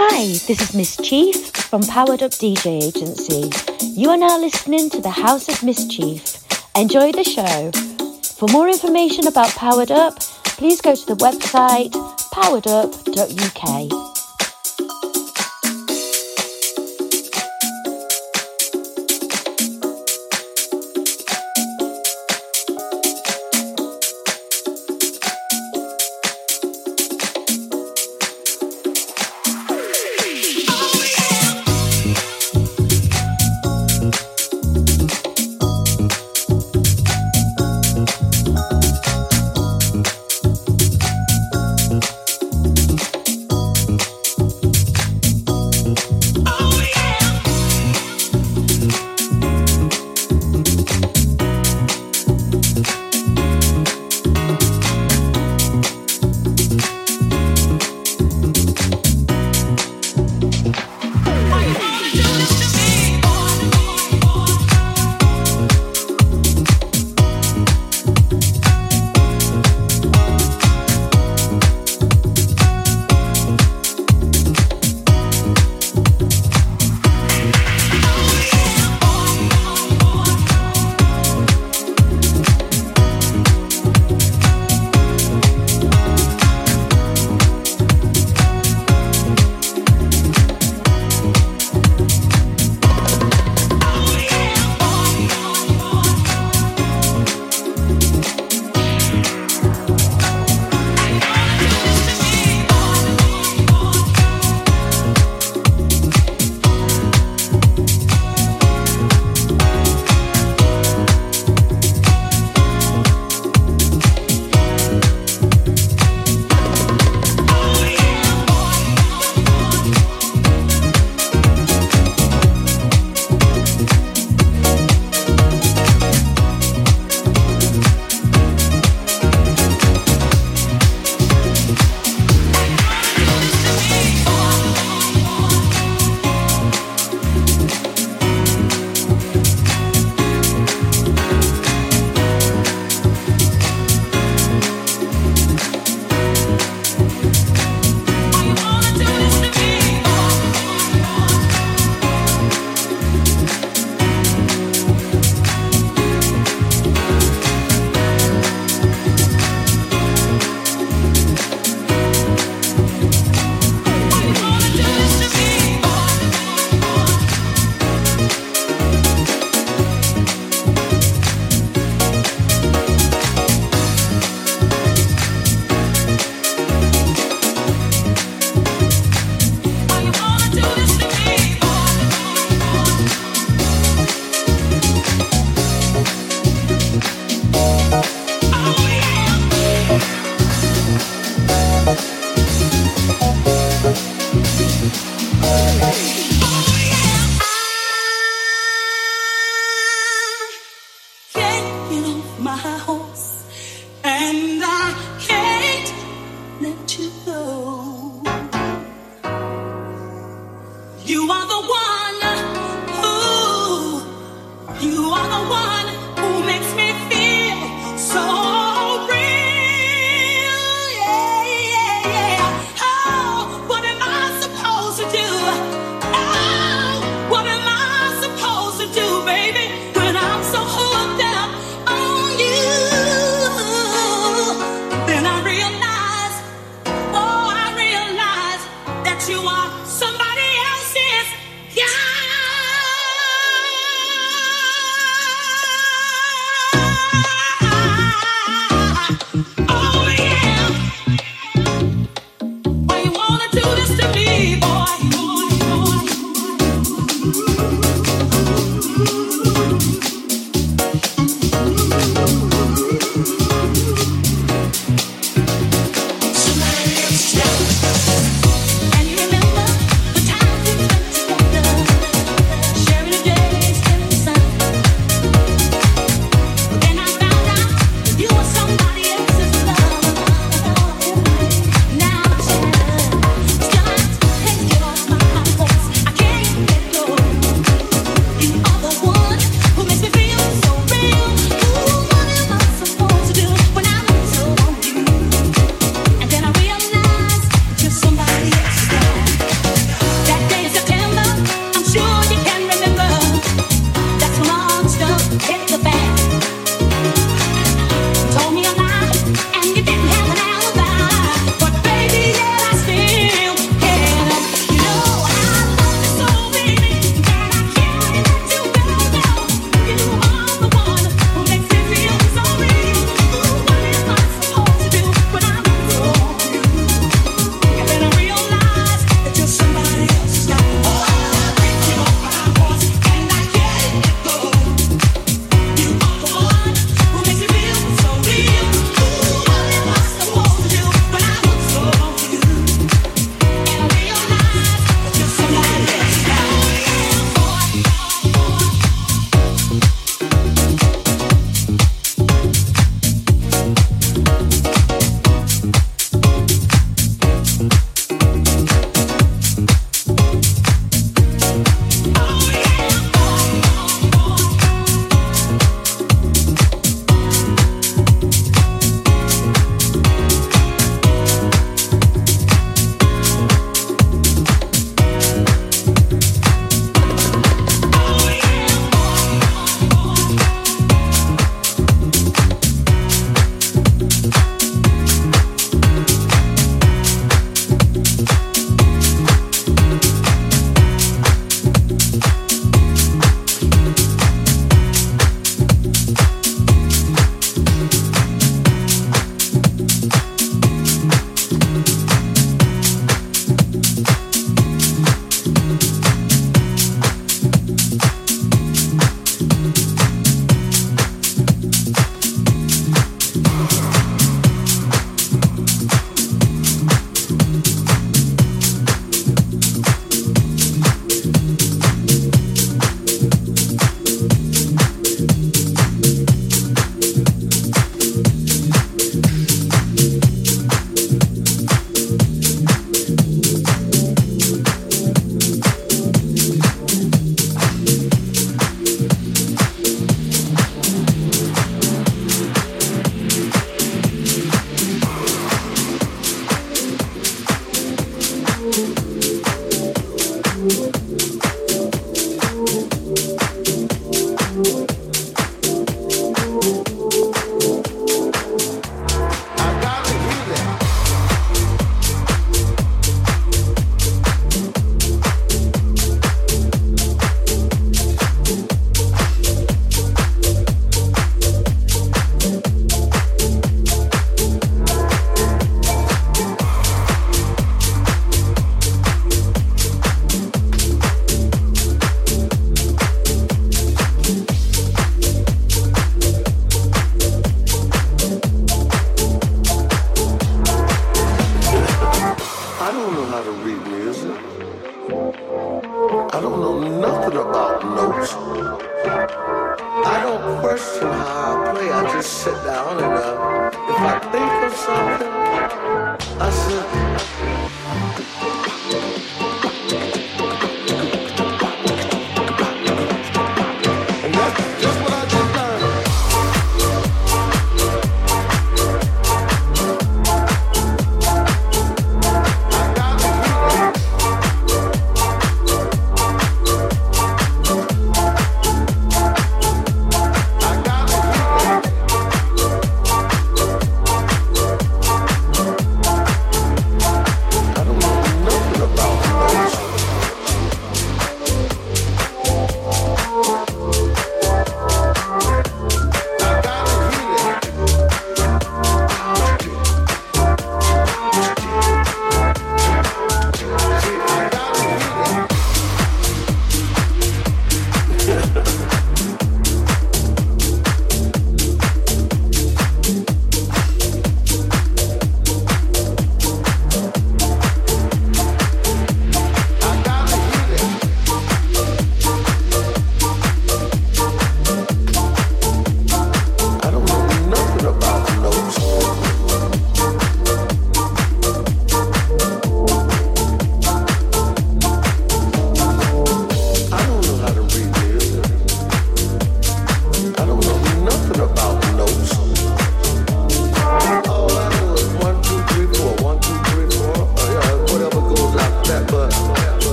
Hi, this is Miss Chief from Powered Up DJ Agency. You are now listening to the House of Miss Chief. Enjoy the show. For more information about Powered Up, please go to the website poweredup.uk.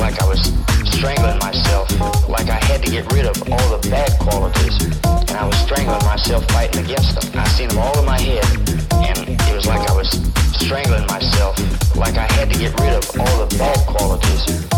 like I was strangling myself, like I had to get rid of all the bad qualities, and I was strangling myself fighting against them. I seen them all in my head, and it was like I was strangling myself, like I had to get rid of all the bad qualities.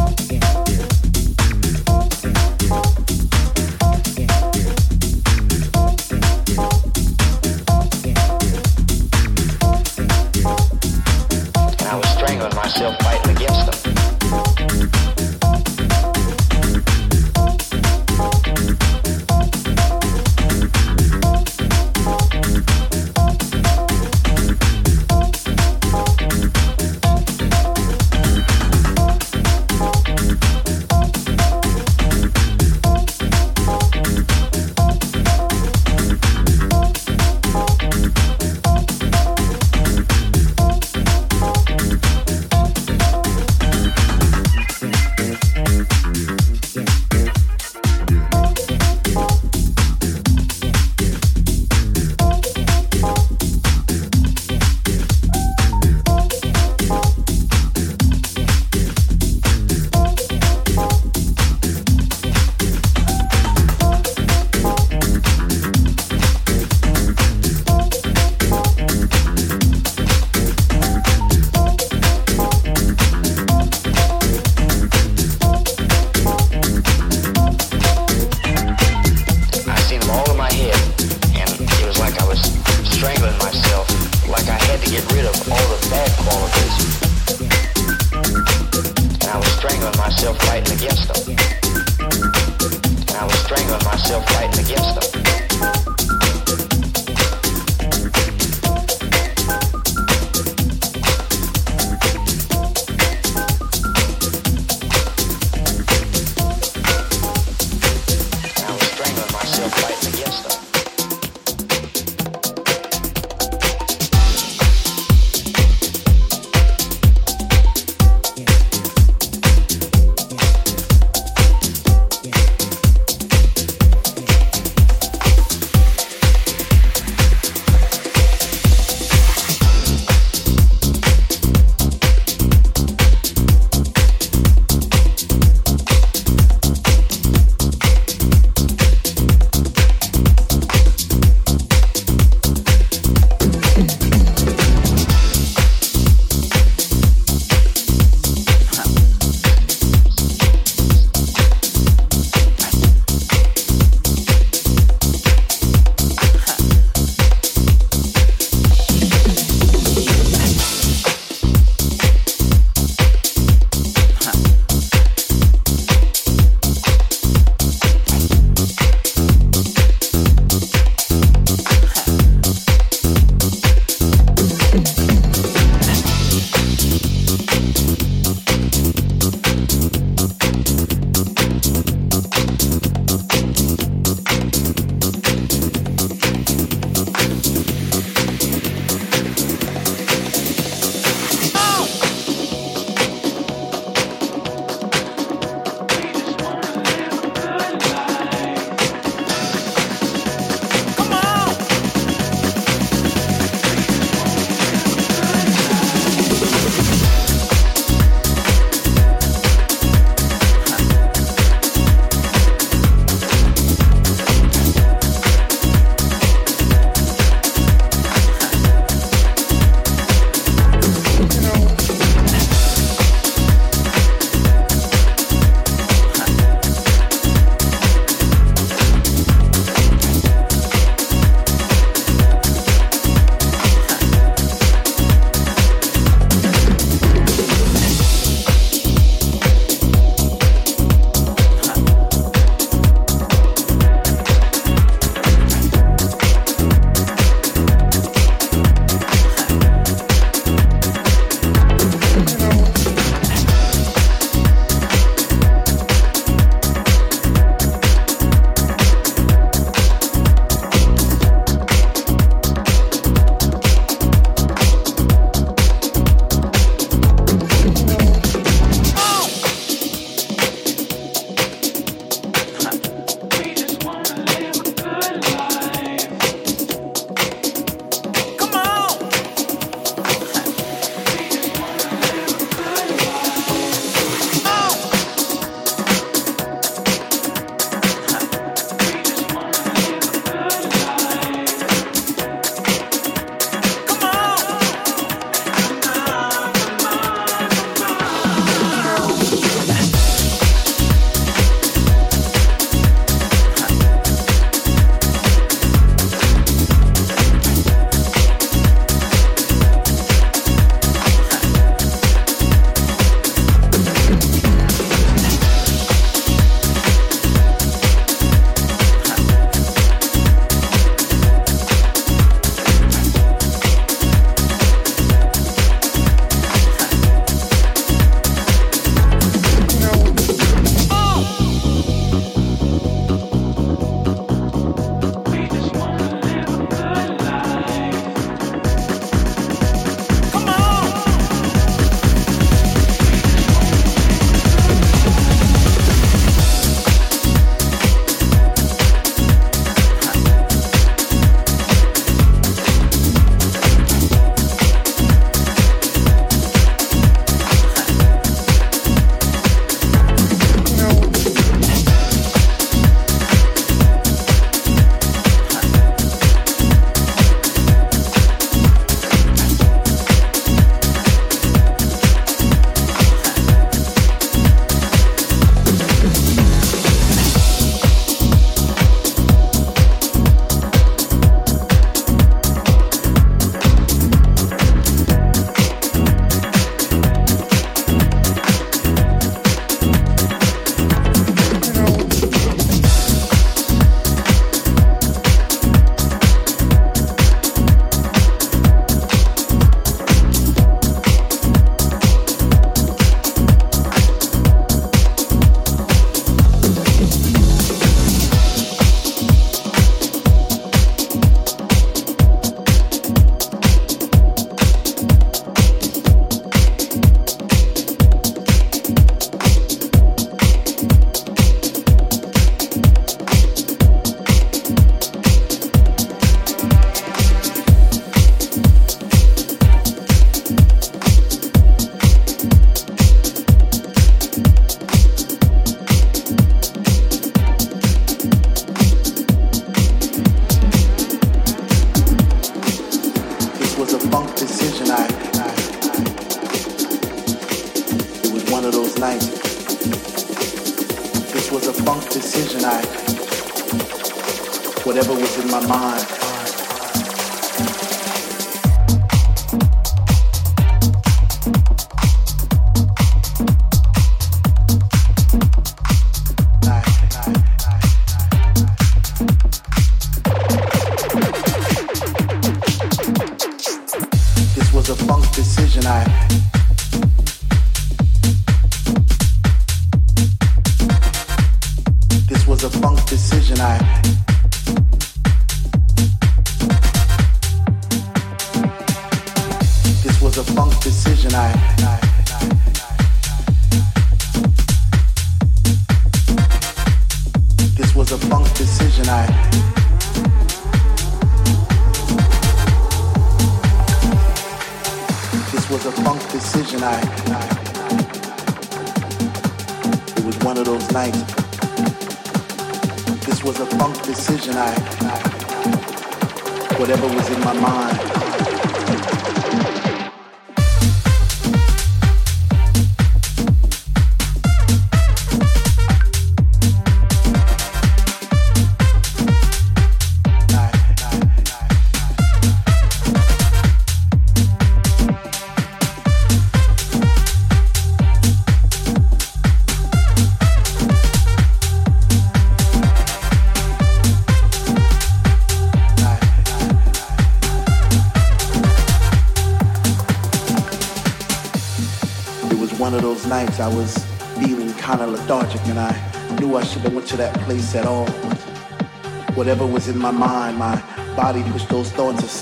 I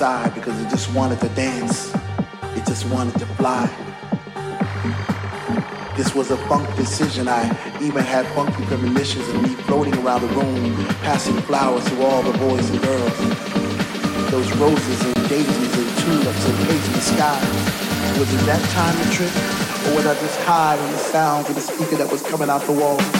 because it just wanted to dance. It just wanted to fly. This was a funk decision. I even had funky premonitions of me floating around the room, passing flowers to all the boys and girls. Those roses and daisies and tulips and paisley skies. Was it that time to trip? Or was I just high on the sounds of the speaker that was coming out the wall?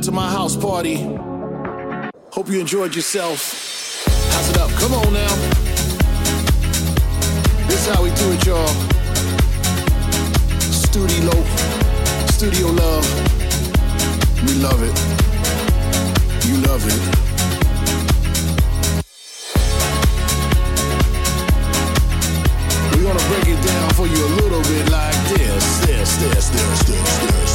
Out to my house party. Hope you enjoyed yourself. How's it up? Come on now. This how we do it, y'all. Studio, studio love. We love it. You love it. We're gonna break it down for you a little bit like this, this, this, this, this, this.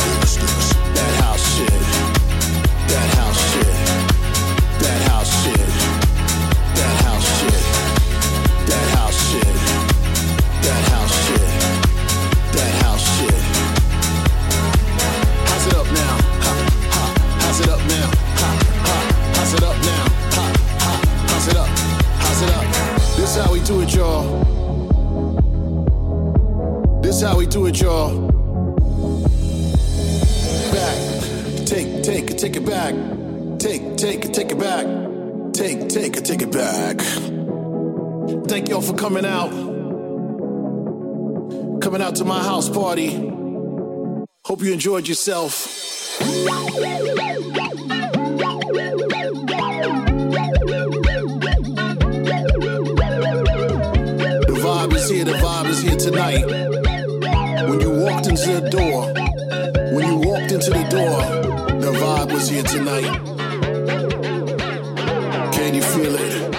How we do it, y'all. Back. Take, take take it back. Take, take take it back. Take, take take it back. Thank y'all for coming out. Coming out to my house party. Hope you enjoyed yourself. The vibe is here, the vibe is here tonight. When you walked into the door, when you walked into the door, the vibe was here tonight. Can you feel it?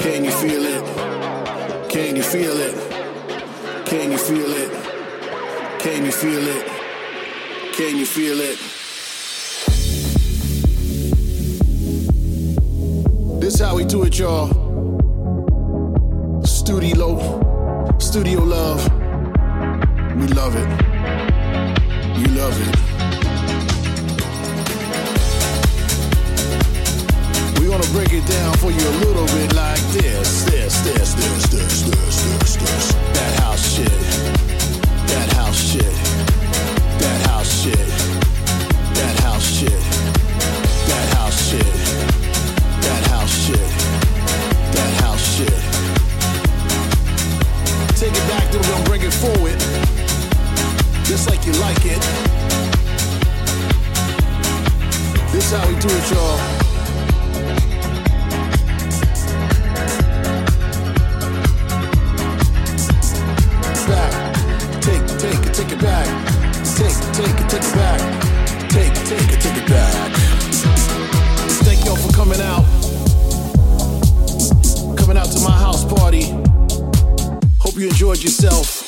Can you feel it? Can you feel it? Can you feel it? Can you feel it? Can you feel it? This how we do it, y'all. Studio, studio love. We love it. You love it. We're gonna break it down for you a little bit like this, this, this, this, this, this, this, this. That house shit. That house shit. You like it. This how we do it, y'all. Take, take take it back. Take, take take it back. Take, take take it back. Thank y'all for coming out. Coming out to my house party. Hope you enjoyed yourself.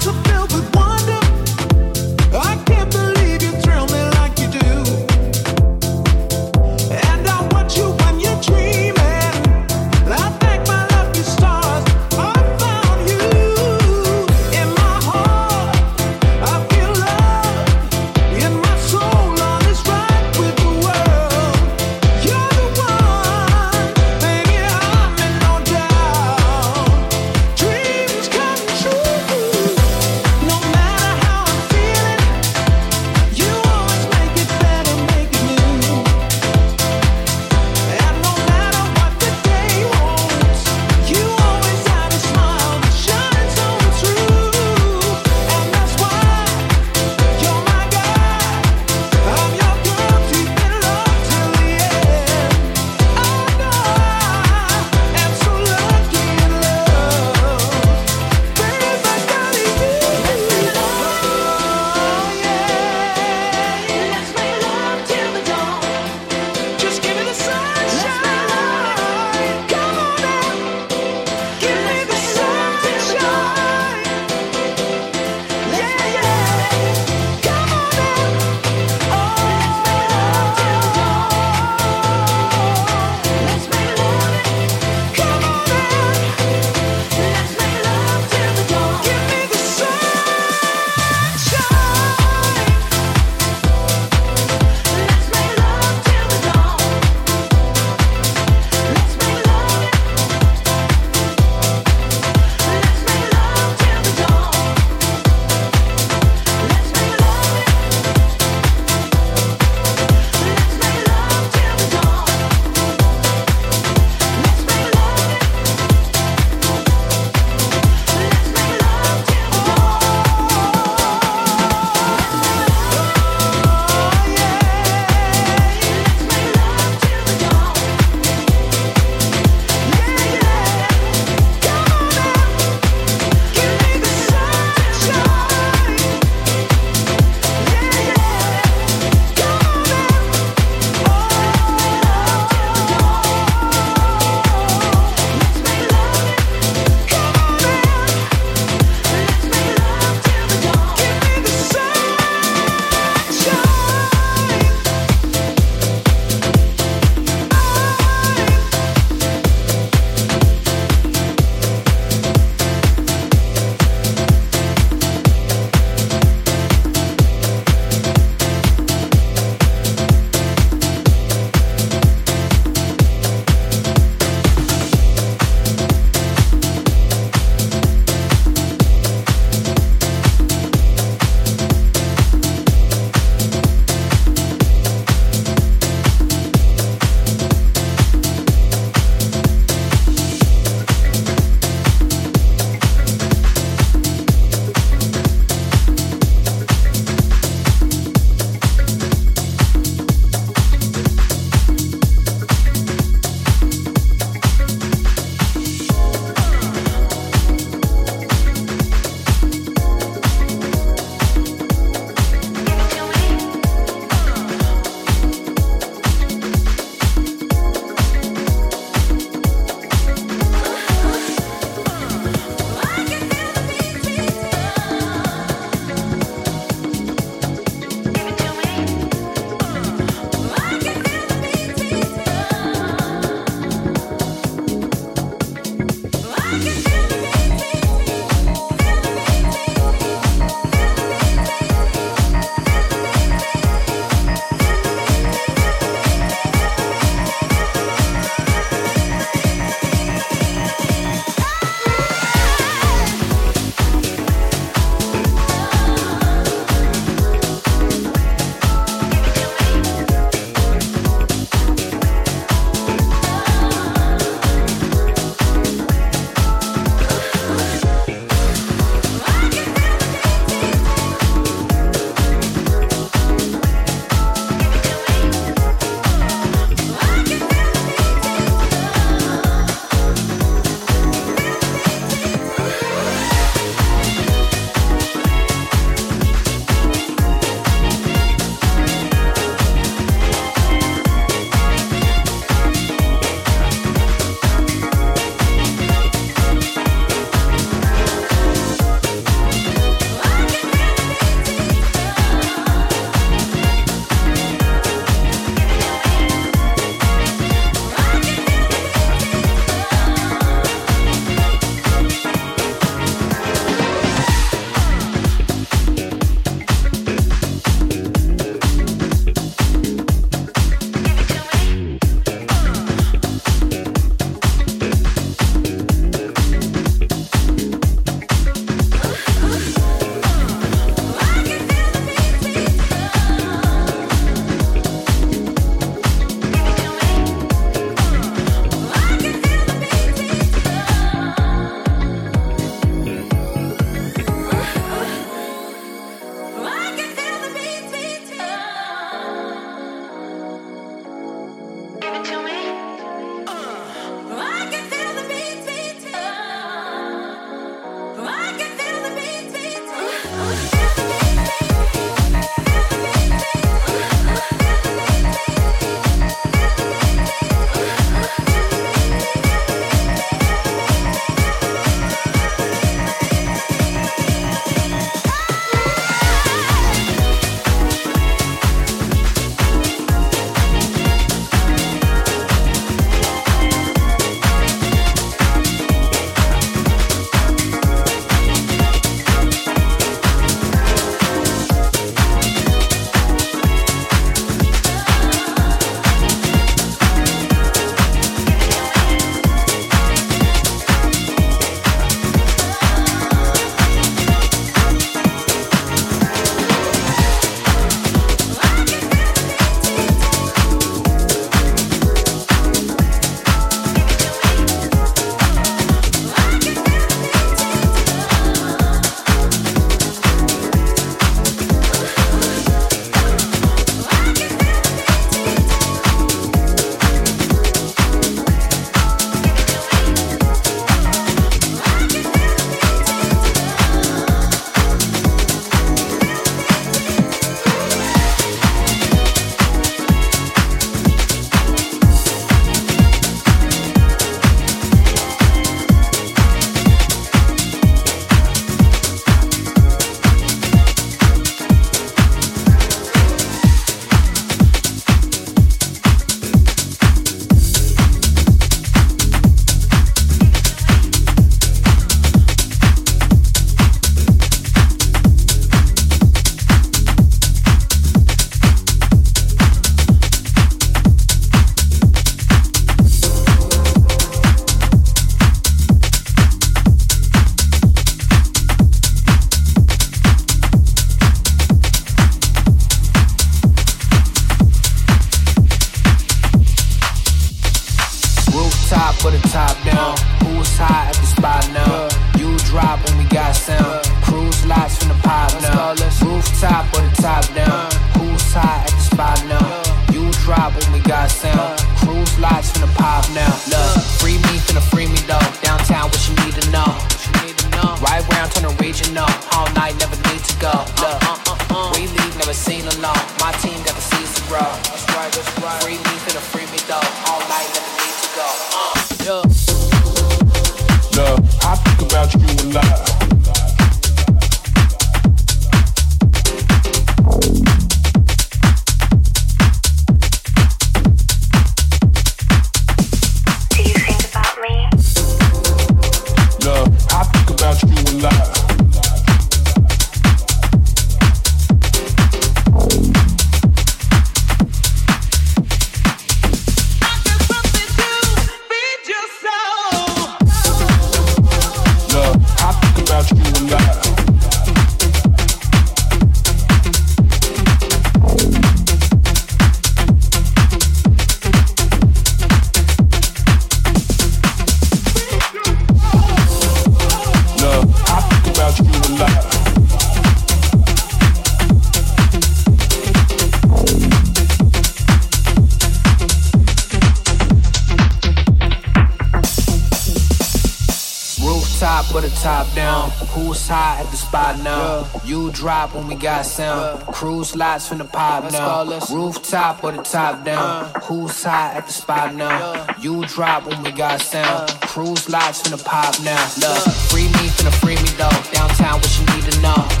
drop when we got sound. Cruise lights from the pop now. Rooftop or the top down. Who's hot at the spot now? You drop when we got sound. Cruise lights from the pop now. Love. free me, finna free me though. Downtown, what you need to know.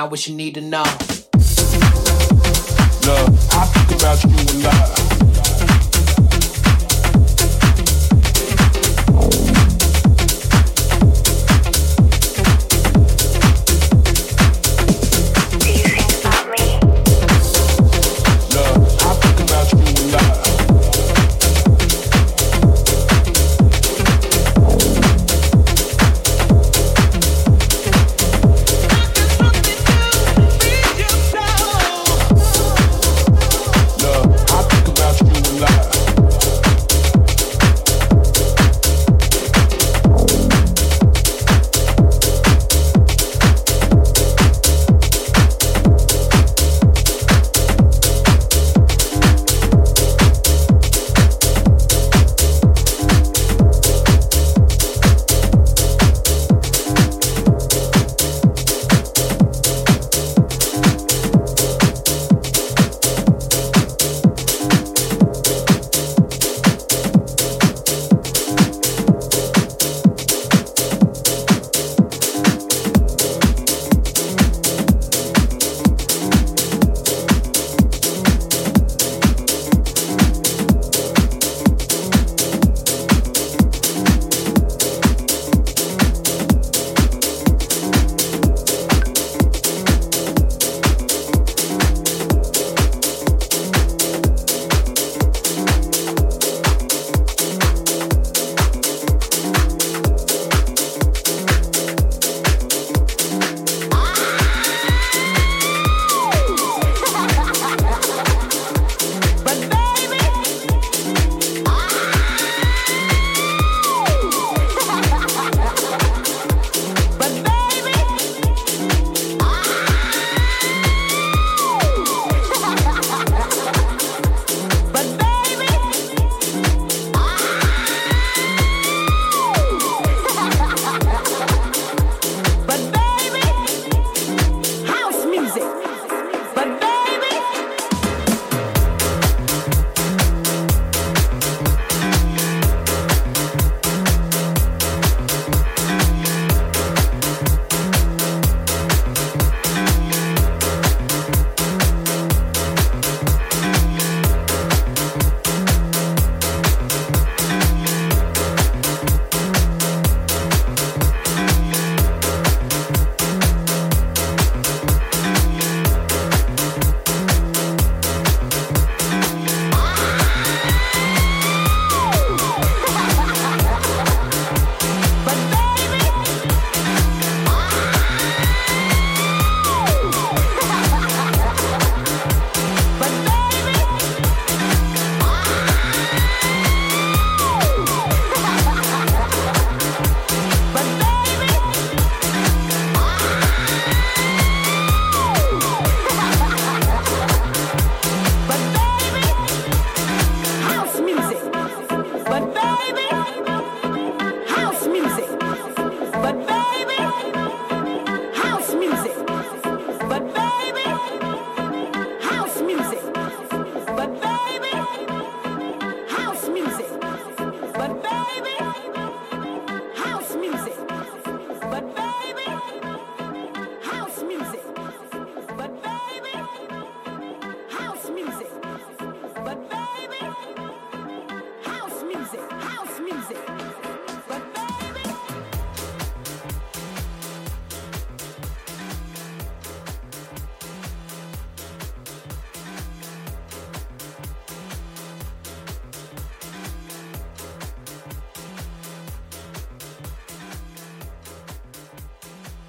what you need to know.